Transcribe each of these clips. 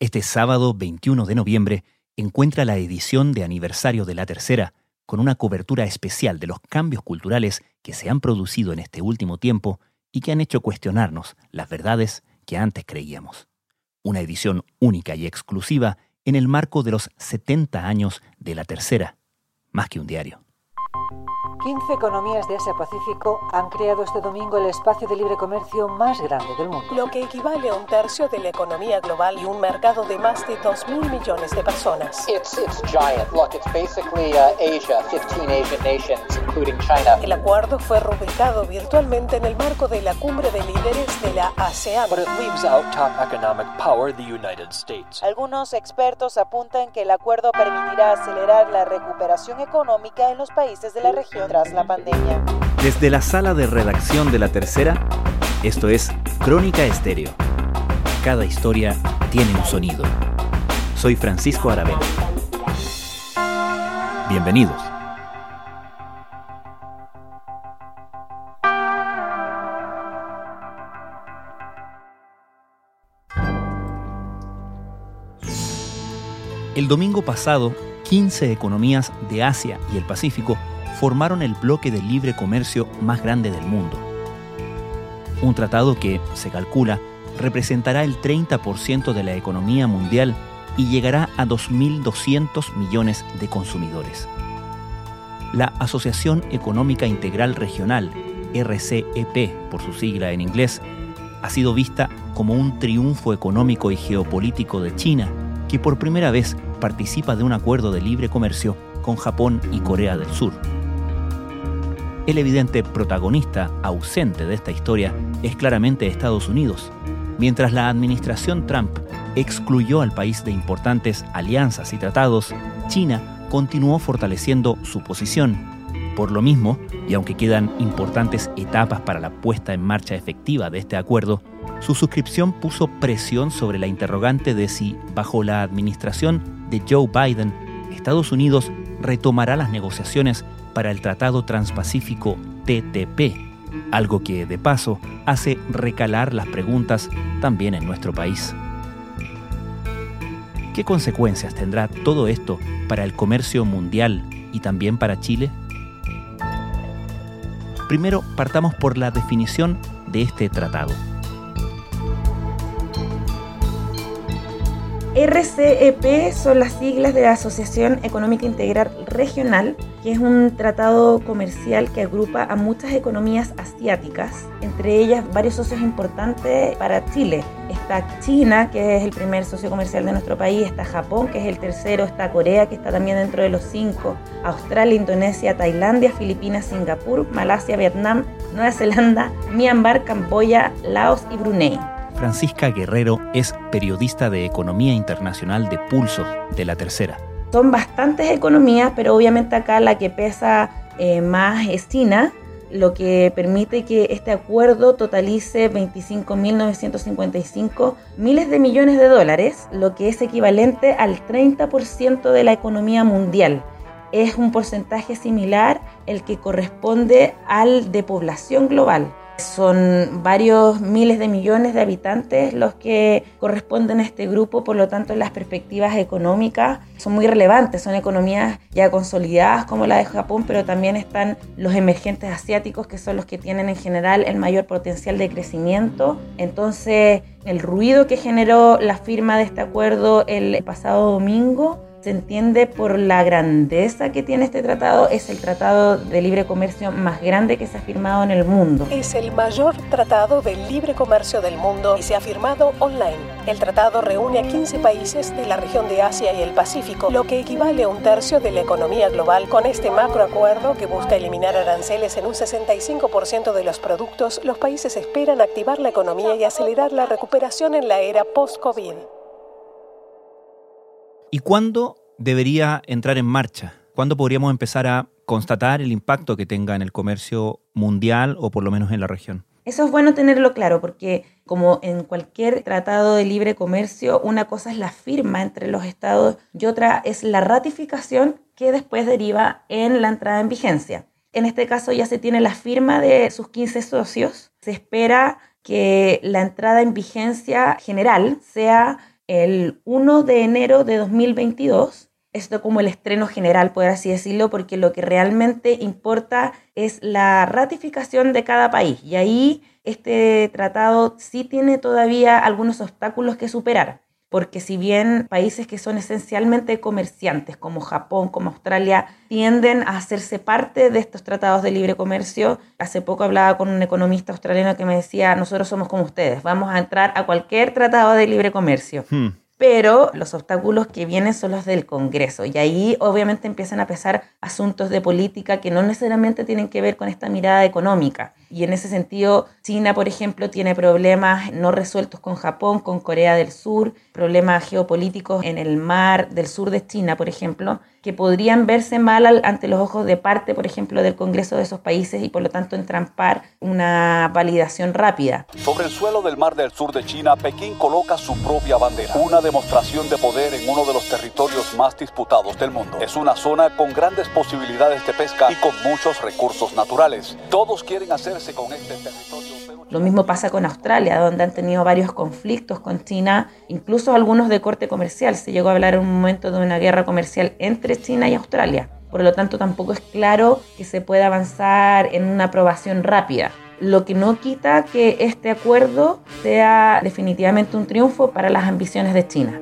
Este sábado 21 de noviembre encuentra la edición de aniversario de la tercera con una cobertura especial de los cambios culturales que se han producido en este último tiempo y que han hecho cuestionarnos las verdades que antes creíamos. Una edición única y exclusiva en el marco de los 70 años de la tercera, más que un diario. 15 economías de Asia-Pacífico han creado este domingo el espacio de libre comercio más grande del mundo. Lo que equivale a un tercio de la economía global y un mercado de más de 2.000 millones de personas. It's, it's giant. Look, it's basically uh, Asia, 15 Asian nations, including China. El acuerdo fue rubricado virtualmente en el marco de la cumbre de líderes de la ASEAN. But it leaves out top economic power, the United States. Algunos expertos apuntan que el acuerdo permitirá acelerar la recuperación económica en los países de la región tras la pandemia. Desde la sala de redacción de la tercera, esto es Crónica Estéreo. Cada historia tiene un sonido. Soy Francisco Aravena. Bienvenidos. El domingo pasado, 15 economías de Asia y el Pacífico formaron el bloque de libre comercio más grande del mundo. Un tratado que, se calcula, representará el 30% de la economía mundial y llegará a 2.200 millones de consumidores. La Asociación Económica Integral Regional, RCEP por su sigla en inglés, ha sido vista como un triunfo económico y geopolítico de China, que por primera vez participa de un acuerdo de libre comercio con Japón y Corea del Sur. El evidente protagonista ausente de esta historia es claramente Estados Unidos. Mientras la administración Trump excluyó al país de importantes alianzas y tratados, China continuó fortaleciendo su posición. Por lo mismo, y aunque quedan importantes etapas para la puesta en marcha efectiva de este acuerdo, su suscripción puso presión sobre la interrogante de si, bajo la administración de Joe Biden, Estados Unidos retomará las negociaciones para el Tratado Transpacífico TTP, algo que de paso hace recalar las preguntas también en nuestro país. ¿Qué consecuencias tendrá todo esto para el comercio mundial y también para Chile? Primero, partamos por la definición de este tratado. RCEP son las siglas de la Asociación Económica Integral Regional, que es un tratado comercial que agrupa a muchas economías asiáticas, entre ellas varios socios importantes para Chile. Está China, que es el primer socio comercial de nuestro país, está Japón, que es el tercero, está Corea, que está también dentro de los cinco, Australia, Indonesia, Tailandia, Filipinas, Singapur, Malasia, Vietnam, Nueva Zelanda, Myanmar, Camboya, Laos y Brunei. Francisca Guerrero es periodista de Economía Internacional de Pulso, de la Tercera. Son bastantes economías, pero obviamente acá la que pesa eh, más es China, lo que permite que este acuerdo totalice 25.955 miles de millones de dólares, lo que es equivalente al 30% de la economía mundial. Es un porcentaje similar el que corresponde al de población global. Son varios miles de millones de habitantes los que corresponden a este grupo, por lo tanto las perspectivas económicas son muy relevantes, son economías ya consolidadas como la de Japón, pero también están los emergentes asiáticos que son los que tienen en general el mayor potencial de crecimiento. Entonces el ruido que generó la firma de este acuerdo el pasado domingo se entiende por la grandeza que tiene este tratado, es el tratado de libre comercio más grande que se ha firmado en el mundo. Es el mayor tratado de libre comercio del mundo y se ha firmado online. El tratado reúne a 15 países de la región de Asia y el Pacífico, lo que equivale a un tercio de la economía global. Con este macroacuerdo que busca eliminar aranceles en un 65% de los productos, los países esperan activar la economía y acelerar la recuperación en la era post-COVID. ¿Y cuándo debería entrar en marcha? ¿Cuándo podríamos empezar a constatar el impacto que tenga en el comercio mundial o por lo menos en la región? Eso es bueno tenerlo claro porque como en cualquier tratado de libre comercio, una cosa es la firma entre los estados y otra es la ratificación que después deriva en la entrada en vigencia. En este caso ya se tiene la firma de sus 15 socios. Se espera que la entrada en vigencia general sea el 1 de enero de 2022. Esto como el estreno general, por así decirlo, porque lo que realmente importa es la ratificación de cada país. Y ahí este tratado sí tiene todavía algunos obstáculos que superar porque si bien países que son esencialmente comerciantes, como Japón, como Australia, tienden a hacerse parte de estos tratados de libre comercio, hace poco hablaba con un economista australiano que me decía, nosotros somos como ustedes, vamos a entrar a cualquier tratado de libre comercio. Hmm pero los obstáculos que vienen son los del Congreso y ahí obviamente empiezan a pesar asuntos de política que no necesariamente tienen que ver con esta mirada económica. Y en ese sentido, China, por ejemplo, tiene problemas no resueltos con Japón, con Corea del Sur, problemas geopolíticos en el mar del sur de China, por ejemplo, que podrían verse mal ante los ojos de parte, por ejemplo, del Congreso de esos países y por lo tanto entrampar una validación rápida. Sobre el suelo del mar del sur de China, Pekín coloca su propia bandera, una demostración de poder en uno de los más disputados del mundo. Es una zona con grandes posibilidades de pesca y con muchos recursos naturales. Todos quieren hacerse con este territorio. Lo mismo pasa con Australia, donde han tenido varios conflictos con China, incluso algunos de corte comercial. Se llegó a hablar en un momento de una guerra comercial entre China y Australia. Por lo tanto, tampoco es claro que se pueda avanzar en una aprobación rápida. Lo que no quita que este acuerdo sea definitivamente un triunfo para las ambiciones de China.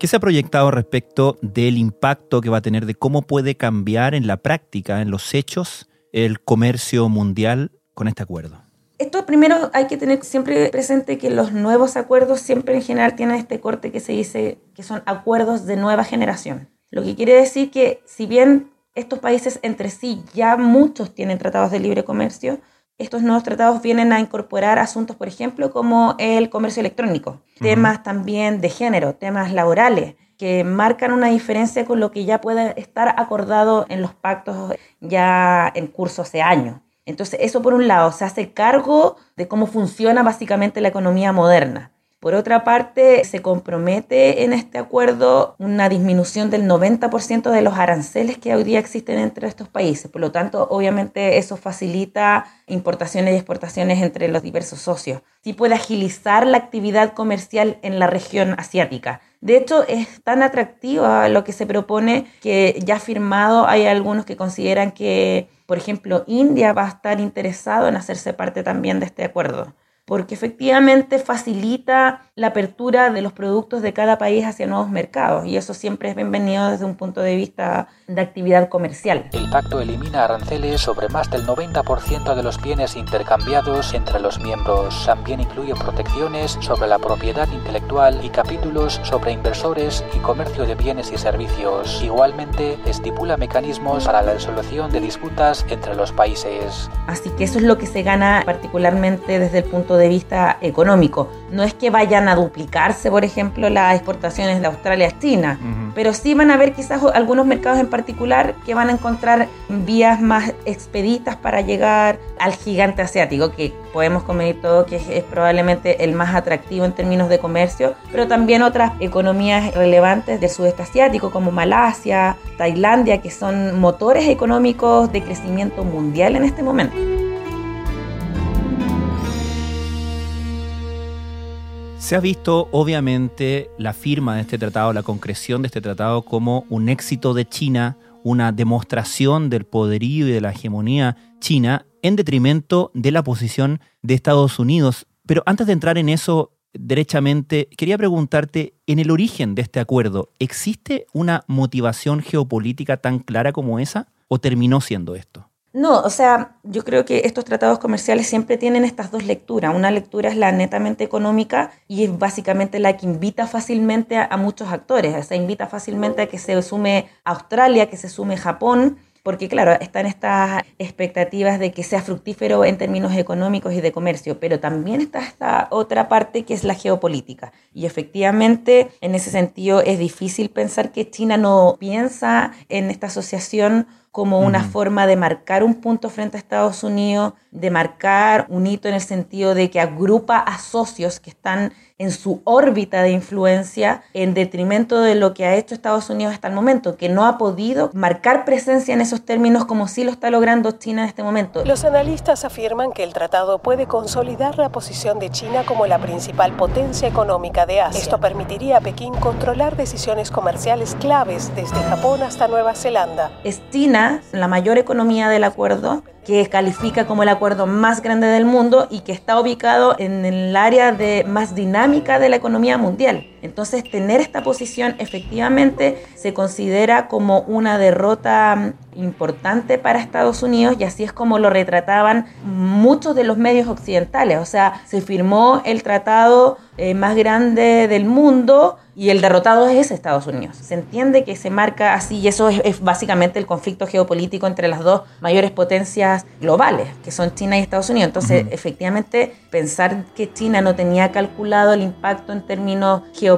¿Qué se ha proyectado respecto del impacto que va a tener, de cómo puede cambiar en la práctica, en los hechos, el comercio mundial con este acuerdo? Esto primero hay que tener siempre presente que los nuevos acuerdos siempre en general tienen este corte que se dice que son acuerdos de nueva generación. Lo que quiere decir que si bien estos países entre sí ya muchos tienen tratados de libre comercio, estos nuevos tratados vienen a incorporar asuntos, por ejemplo, como el comercio electrónico, temas también de género, temas laborales, que marcan una diferencia con lo que ya puede estar acordado en los pactos ya en curso hace años. Entonces, eso por un lado, se hace cargo de cómo funciona básicamente la economía moderna. Por otra parte, se compromete en este acuerdo una disminución del 90% de los aranceles que hoy día existen entre estos países. Por lo tanto, obviamente eso facilita importaciones y exportaciones entre los diversos socios. Sí puede agilizar la actividad comercial en la región asiática. De hecho, es tan atractiva lo que se propone que ya firmado hay algunos que consideran que, por ejemplo, India va a estar interesado en hacerse parte también de este acuerdo porque efectivamente facilita la apertura de los productos de cada país hacia nuevos mercados y eso siempre es bienvenido desde un punto de vista de actividad comercial. El pacto elimina aranceles sobre más del 90% de los bienes intercambiados entre los miembros. También incluye protecciones sobre la propiedad intelectual y capítulos sobre inversores y comercio de bienes y servicios. Igualmente, estipula mecanismos para la resolución de disputas entre los países. Así que eso es lo que se gana particularmente desde el punto de de vista económico. No es que vayan a duplicarse, por ejemplo, las exportaciones de Australia a China, pero sí van a haber quizás algunos mercados en particular que van a encontrar vías más expeditas para llegar al gigante asiático, que podemos comer todo, que es, probablemente el más atractivo en términos de comercio, pero también otras economías relevantes del sudeste asiático, como Malasia, Tailandia, que son motores económicos de crecimiento mundial en este momento. Se ha visto obviamente la firma de este tratado, la concreción de este tratado como un éxito de China, una demostración del poderío y de la hegemonía china en detrimento de la posición de Estados Unidos. Pero antes de entrar en eso derechamente, quería preguntarte, en el origen de este acuerdo, ¿existe una motivación geopolítica tan clara como esa o terminó siendo esto? No, o sea, yo creo que estos tratados comerciales siempre tienen estas dos lecturas. Una lectura es la netamente económica y es básicamente la que invita fácilmente a, muchos actores. O sea, invita fácilmente a que se sume Australia, que se sume Japón, porque claro, están estas expectativas de que sea fructífero en términos económicos y de comercio, pero también está esta otra parte que es la geopolítica. Y efectivamente, en ese sentido, es difícil pensar que China no piensa en esta asociación como una forma de marcar un punto frente a Estados Unidos, de marcar un hito en el sentido de que agrupa a socios que están en su órbita de influencia en detrimento de lo que ha hecho Estados Unidos hasta el momento, que no ha podido marcar presencia en esos términos como sí lo está logrando China en este momento. Los analistas afirman que el tratado puede consolidar la posición de China como la principal potencia económica de Asia. Esto permitiría a Pekín controlar decisiones comerciales claves desde Japón hasta Nueva Zelanda. Es China la mayor economía del acuerdo que califica como el acuerdo más grande del mundo y que está ubicado en el área de más dinámica de la economía mundial. Entonces, tener esta posición efectivamente se considera como una derrota mm, importante para Estados Unidos y así es como lo retrataban muchos de los medios occidentales. O sea, se firmó el tratado eh, más grande del mundo y el derrotado es Estados Unidos. Se entiende que se marca así y eso es, básicamente el conflicto geopolítico entre las dos mayores potencias globales, que son China y Estados Unidos. Entonces, efectivamente, pensar que China no tenía calculado el impacto en términos geopolíticos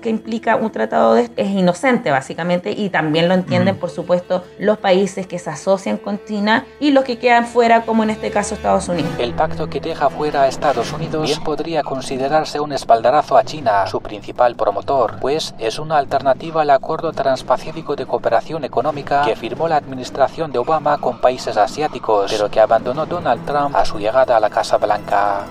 que implica un tratado de es inocente, básicamente, y también lo entienden, por supuesto, los países que se asocian con China y los que quedan fuera, como en este caso Estados Unidos. El pacto que deja fuera a Estados Unidos podría considerarse un espaldarazo a China, su principal promotor pues es una alternativa al Acuerdo Transpacífico de Cooperación Económica que firmó la administración de Obama con países asiáticos, pero que abandonó Donald Trump a su llegada a la Casa Blanca.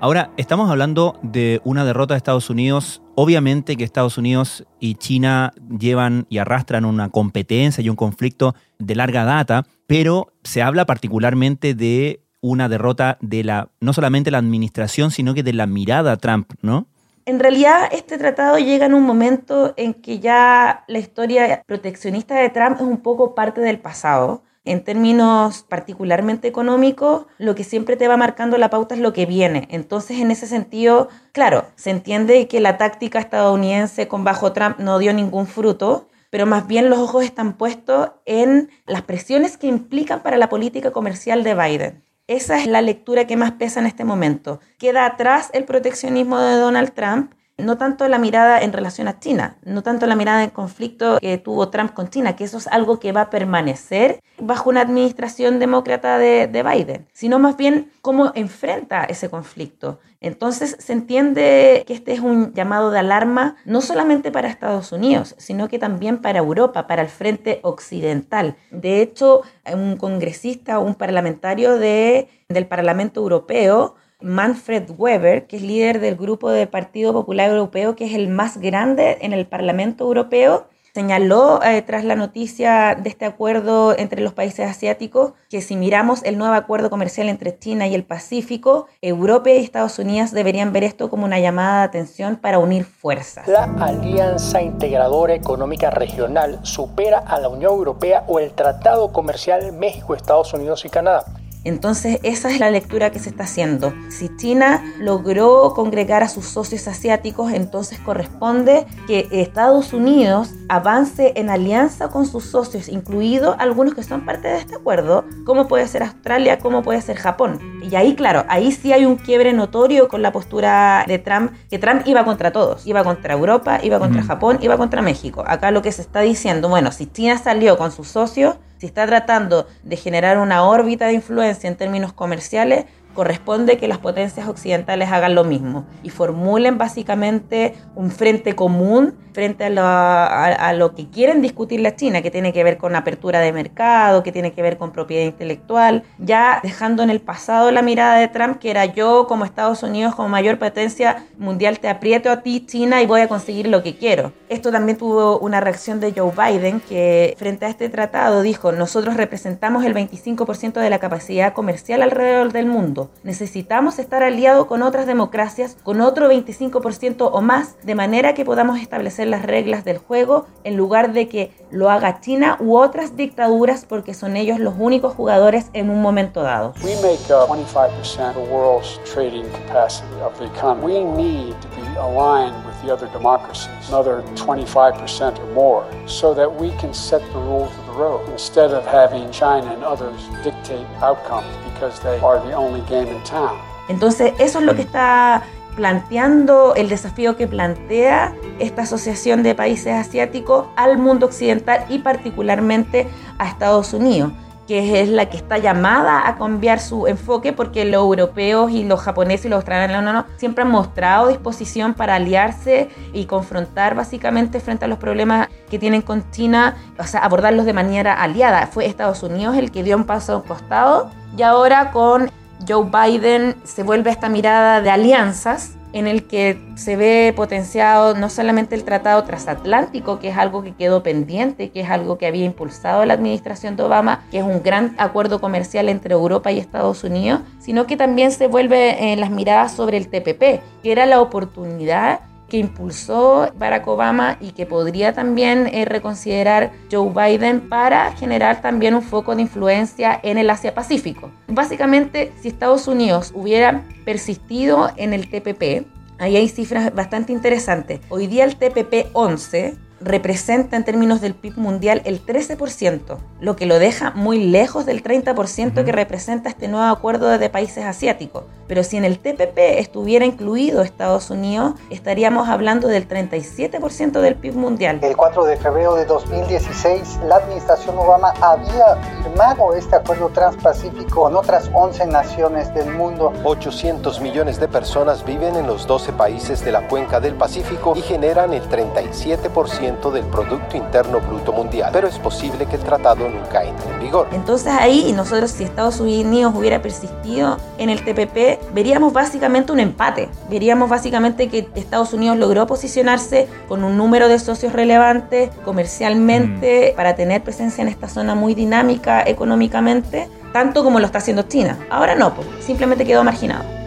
Ahora, estamos hablando de una derrota de Estados Unidos. Obviamente que Estados Unidos y China llevan y arrastran una competencia y un conflicto de larga data, pero se habla particularmente de una derrota de la, no solamente la administración, sino que de la mirada Trump, ¿no? En realidad, este tratado llega en un momento en que ya la historia proteccionista de Trump es un poco parte del pasado. En términos particularmente económicos, lo que siempre te va marcando la pauta es lo que viene. Entonces, en ese sentido, claro, se entiende que la táctica estadounidense con bajo Trump no dio ningún fruto, pero más bien los ojos están puestos en las presiones que implican para la política comercial de Biden. Esa es la lectura que más pesa en este momento. Queda atrás el proteccionismo de Donald Trump, no tanto la mirada en relación a China, no tanto la mirada en conflicto que tuvo Trump con China, que eso es algo que va a permanecer bajo una administración demócrata de, Biden, sino más bien cómo enfrenta ese conflicto. Entonces se entiende que este es un llamado de alarma no solamente para Estados Unidos, sino que también para Europa, para el frente occidental. De hecho, un congresista, un parlamentario de, del Parlamento Europeo, Manfred Weber, que es líder del grupo del Partido Popular Europeo, que es el más grande en el Parlamento Europeo, señaló eh, tras la noticia de este acuerdo entre los países asiáticos que si miramos el nuevo acuerdo comercial entre China y el Pacífico, Europa y Estados Unidos deberían ver esto como una llamada de atención para unir fuerzas. La Alianza Integradora Económica Regional supera a la Unión Europea o el Tratado Comercial México, Estados Unidos y Canadá. Entonces esa es la lectura que se está haciendo. Si China logró congregar a sus socios asiáticos, entonces corresponde que Estados Unidos avance en alianza con sus socios, incluidos algunos que son parte de este acuerdo, como puede ser Australia, como puede ser Japón. Y ahí, claro, ahí sí hay un quiebre notorio con la postura de Trump, que Trump iba contra todos, iba contra Europa, iba contra Japón, iba contra México. Acá lo que se está diciendo, bueno, si China salió con sus socios, si está tratando de generar una órbita de influencia en términos comerciales, corresponde que las potencias occidentales hagan lo mismo y formulen básicamente un frente común frente a lo, que quieren discutir la China, que tiene que ver con apertura de mercado, que tiene que ver con propiedad intelectual, ya dejando en el pasado la mirada de Trump, que era yo como Estados Unidos, como mayor potencia mundial, te aprieto a ti, China, y voy a conseguir lo que quiero. Esto también tuvo una reacción de Joe Biden, que frente a este tratado dijo, nosotros representamos el 25% de la capacidad comercial alrededor del mundo. Necesitamos estar aliados con otras democracias, con otro 25% o más, de manera que podamos establecer las reglas del juego en lugar de que lo haga China u otras dictaduras porque son ellos los únicos jugadores en un momento dado. We make up 25% of the world's trading capacity of the economy. We need to be aligned the other democracies, another 25% or more, so that we can set the rules of the road instead of having China and others dictate outcomes because they are the only game in town. Entonces, eso es lo que está planteando el desafío que plantea esta Asociación de Países Asiáticos al mundo occidental y particularmente a Estados Unidos que es la que está llamada a cambiar su enfoque porque los europeos y los japoneses y los australianos siempre han mostrado disposición para aliarse y confrontar básicamente frente a los problemas que tienen con China, o sea, abordarlos de manera aliada. Fue Estados Unidos el que dio un paso a un costado y ahora con Joe Biden se vuelve esta mirada de alianzas en el que se ve potenciado no solamente el tratado transatlántico, que es algo que quedó pendiente, que es algo que había impulsado la administración de Obama, que es un gran acuerdo comercial entre Europa y Estados Unidos, sino que también se vuelve en las miradas sobre el TPP, que era la oportunidad que impulsó Barack Obama y que podría también eh, reconsiderar Joe Biden para generar también un foco de influencia en el Asia-Pacífico. Básicamente, si Estados Unidos hubiera persistido en el TPP, ahí hay cifras bastante interesantes. Hoy día el TPP 11 representa en términos del PIB mundial el 13%, lo que lo deja muy lejos del 30% que representa este nuevo acuerdo de países asiáticos. Pero si en el TPP estuviera incluido Estados Unidos, estaríamos hablando del 37% del PIB mundial. El 4 de febrero de 2016, la administración Obama había firmado este acuerdo transpacífico con otras 11 naciones del mundo. 800 millones de personas viven en los 12 países de la cuenca del Pacífico y generan el 37% del Producto Interno Bruto Mundial. Pero es posible que el tratado nunca entre en vigor. Entonces ahí nosotros si Estados Unidos hubiera persistido en el TPP, veríamos básicamente un empate. Veríamos básicamente que Estados Unidos logró posicionarse con un número de socios relevantes comercialmente mm. para tener presencia en esta zona muy dinámica económicamente, tanto como lo está haciendo China. Ahora no, pues, simplemente quedó marginado.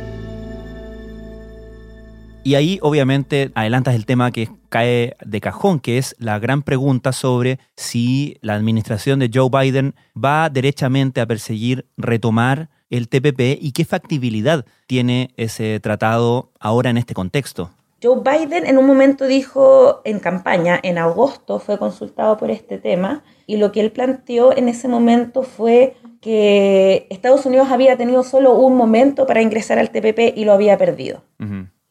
Y ahí obviamente adelantas el tema que cae de cajón, que es la gran pregunta sobre si la administración de Joe Biden va derechamente a perseguir retomar el TPP y qué factibilidad tiene ese tratado ahora en este contexto. Joe Biden en un momento dijo en campaña, en agosto fue consultado por este tema, y lo que él planteó en ese momento fue que Estados Unidos había tenido solo un momento para ingresar al TPP y lo había perdido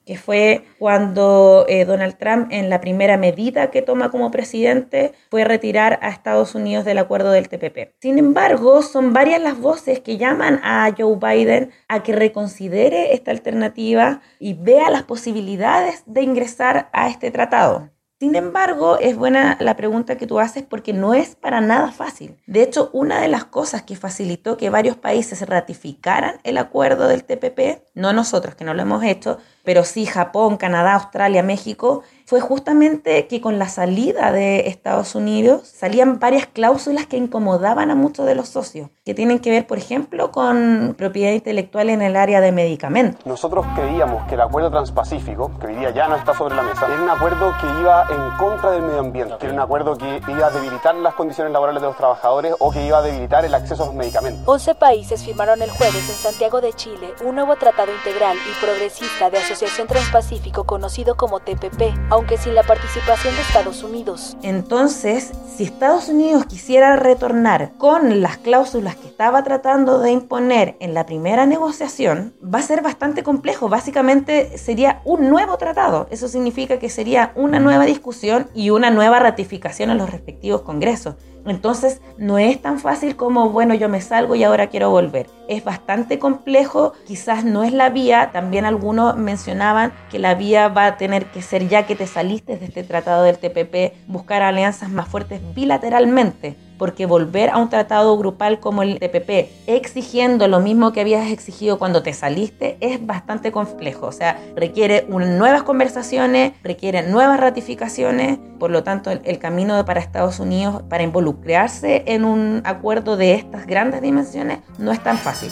que fue cuando eh, Donald Trump en la primera medida que toma como presidente fue retirar a Estados Unidos del acuerdo del TPP. Sin embargo, son varias las voces que llaman a Joe Biden a que reconsidere esta alternativa y vea las posibilidades de ingresar a este tratado. Sin embargo, es buena la pregunta que tú haces porque no es para nada fácil. De hecho, una de las cosas que facilitó que varios países ratificaran el acuerdo del TPP, no nosotros que no lo hemos hecho, pero sí Japón, Canadá, Australia, México, fue justamente que con la salida de Estados Unidos salían varias cláusulas que incomodaban a muchos de los socios, que tienen que ver, por ejemplo, con propiedad intelectual en el área de medicamentos. Nosotros creíamos que el acuerdo transpacífico, que hoy día ya no está sobre la mesa, era un acuerdo que iba en contra del medio ambiente, que era un acuerdo que iba a debilitar las condiciones laborales de los trabajadores o que iba a debilitar el acceso a los medicamentos. 11 países firmaron el jueves en Santiago de Chile un nuevo tratado integral y progresista de Asociación Transpacífico conocido como TPP, aunque sin la participación de Estados Unidos. Entonces, si Estados Unidos quisiera retornar con las cláusulas que estaba tratando de imponer en la primera negociación, va a ser bastante complejo. Básicamente sería un nuevo tratado. Eso significa que sería una nueva discusión y una nueva ratificación en los respectivos congresos. Entonces no es tan fácil como, bueno, yo me salgo y ahora quiero volver. Es bastante complejo, quizás no es la vía, también algunos mencionaban que la vía va a tener que ser ya que te saliste de este tratado del TPP, buscar alianzas más fuertes bilateralmente porque volver a un tratado grupal como el TPP exigiendo lo mismo que habías exigido cuando te saliste es bastante complejo. O sea, requiere nuevas conversaciones, requiere nuevas ratificaciones, por lo tanto el, el camino para Estados Unidos para involucrarse en un acuerdo de estas grandes dimensiones no es tan fácil.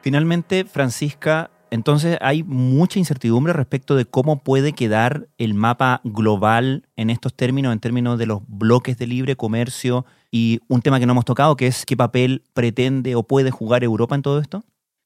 Finalmente, Francisca, entonces hay mucha incertidumbre respecto de cómo puede quedar el mapa global en estos términos, en términos de los bloques de libre comercio y un tema que no hemos tocado, que es qué papel pretende o puede jugar Europa en todo esto.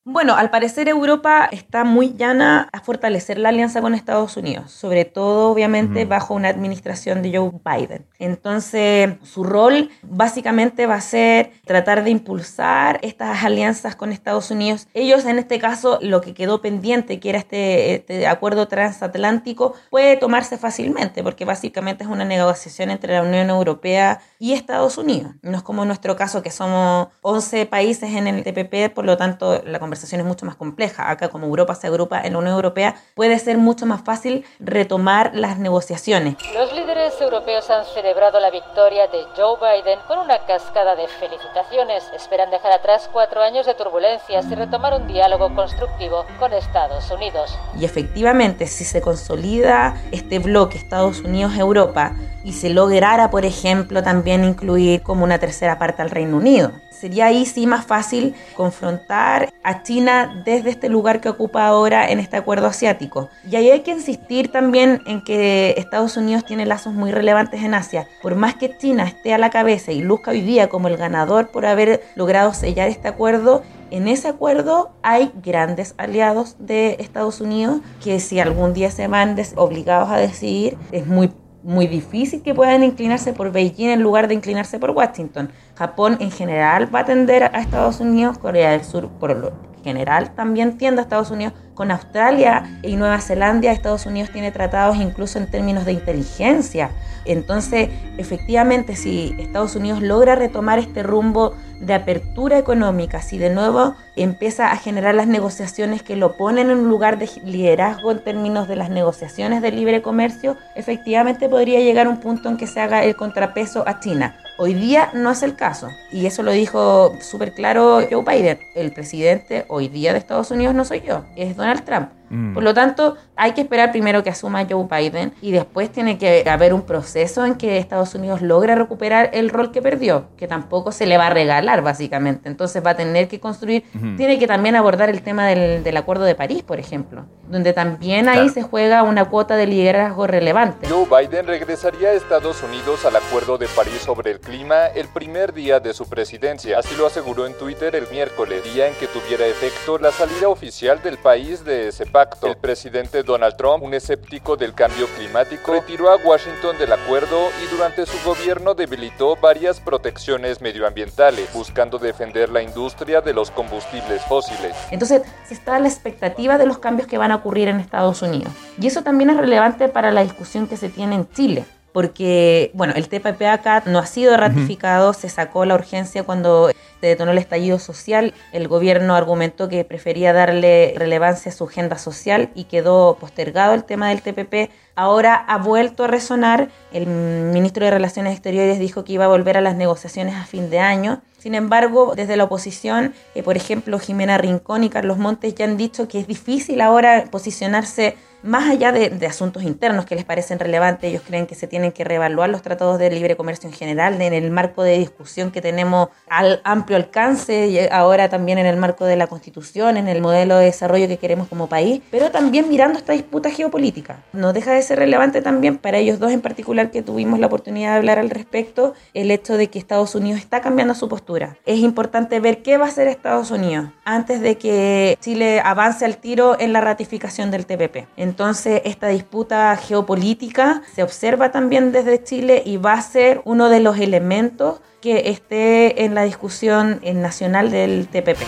Bueno, al parecer Europa está muy llana a fortalecer la alianza con Estados Unidos, sobre todo obviamente bajo una administración de Joe Biden. Entonces, su rol básicamente va a ser tratar de impulsar estas alianzas con Estados Unidos. Ellos en este caso, lo que quedó pendiente, que era este, este acuerdo transatlántico, puede tomarse fácilmente, porque básicamente es una negociación entre la Unión Europea y Estados Unidos. No es como en nuestro caso que somos 11 países en el TPP, por lo tanto la conversación es mucho más compleja. Acá como Europa se agrupa en la Unión Europea, puede ser mucho más fácil retomar las negociaciones. Los líderes europeos han celebrado la victoria de Joe Biden con una cascada de felicitaciones. Esperan dejar atrás cuatro años de turbulencias y retomar un diálogo constructivo con Estados Unidos. Y efectivamente, si se consolida este bloque Estados Unidos-Europa y se lograra, por ejemplo, también incluir como una tercera parte al Reino Unido, Sería ahí sí más fácil confrontar a China desde este lugar que ocupa ahora en este acuerdo asiático. Y ahí hay que insistir también en que Estados Unidos tiene lazos muy relevantes en Asia. Por más que China esté a la cabeza y luzca hoy día como el ganador por haber logrado sellar este acuerdo, en ese acuerdo hay grandes aliados de Estados Unidos que si algún día se van obligados a decidir, es muy muy difícil que puedan inclinarse por Beijing en lugar de inclinarse por Washington. Japón en general va a tender a Estados Unidos, Corea del Sur por lo general también tiende a Estados Unidos, con Australia y Nueva Zelanda Estados Unidos tiene tratados incluso en términos de inteligencia. Entonces, efectivamente, si Estados Unidos logra retomar este rumbo de apertura económica, si de nuevo empieza a generar las negociaciones que lo ponen en un lugar de liderazgo en términos de las negociaciones de libre comercio, efectivamente podría llegar un punto en que se haga el contrapeso a China. Hoy día no es el caso, y eso lo dijo súper claro Joe Biden. El presidente hoy día de Estados Unidos no soy yo, es Donald Trump. Mm. Por lo tanto, hay que esperar primero que asuma Joe Biden y después tiene que haber un proceso en que Estados Unidos logre recuperar el rol que perdió, que tampoco se le va a regalar básicamente. Entonces va a tener que construir, tiene que también abordar el tema del, del, Acuerdo de París, por ejemplo, donde también ahí se juega una cuota de liderazgo relevante. Joe Biden regresaría a Estados Unidos al Acuerdo de París sobre el clima el primer día de su presidencia. Así lo aseguró en Twitter el miércoles, día en que tuviera efecto la salida oficial del país de ese El presidente Donald Trump, un escéptico del cambio climático, retiró a Washington del acuerdo y durante su gobierno debilitó varias protecciones medioambientales, buscando defender la industria de los combustibles fósiles. Entonces, se está a la expectativa de los cambios que van a ocurrir en Estados Unidos. Y eso también es relevante para la discusión que se tiene en Chile porque, bueno, el TPP acá no ha sido ratificado, se sacó la urgencia cuando se detonó el estallido social, el gobierno argumentó que prefería darle relevancia a su agenda social y quedó postergado el tema del TPP. Ahora ha vuelto a resonar, el ministro de Relaciones Exteriores dijo que iba a volver a las negociaciones a fin de año. Sin embargo, desde la oposición, eh, por ejemplo, Jimena Rincón y Carlos Montes ya han dicho que es difícil ahora posicionarse más allá de, asuntos internos que les parecen relevantes, ellos creen que se tienen que reevaluar los tratados de libre comercio en general, en el marco de discusión que tenemos al amplio alcance, ahora también en el marco de la Constitución, en el modelo de desarrollo que queremos como país, pero también mirando esta disputa geopolítica. No deja de ser relevante también para ellos dos en particular que tuvimos la oportunidad de hablar al respecto, el hecho de que Estados Unidos está cambiando su postura. Es importante ver qué va a hacer Estados Unidos antes de que Chile avance al tiro en la ratificación del TPP. Entonces, esta disputa geopolítica se observa también desde Chile y va a ser uno de los elementos que esté en la discusión nacional del TPP.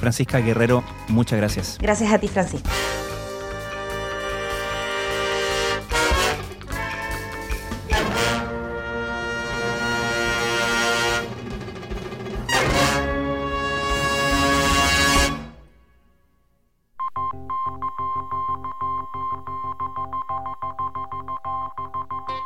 Francisca Guerrero, muchas gracias. Gracias a ti, Francisca.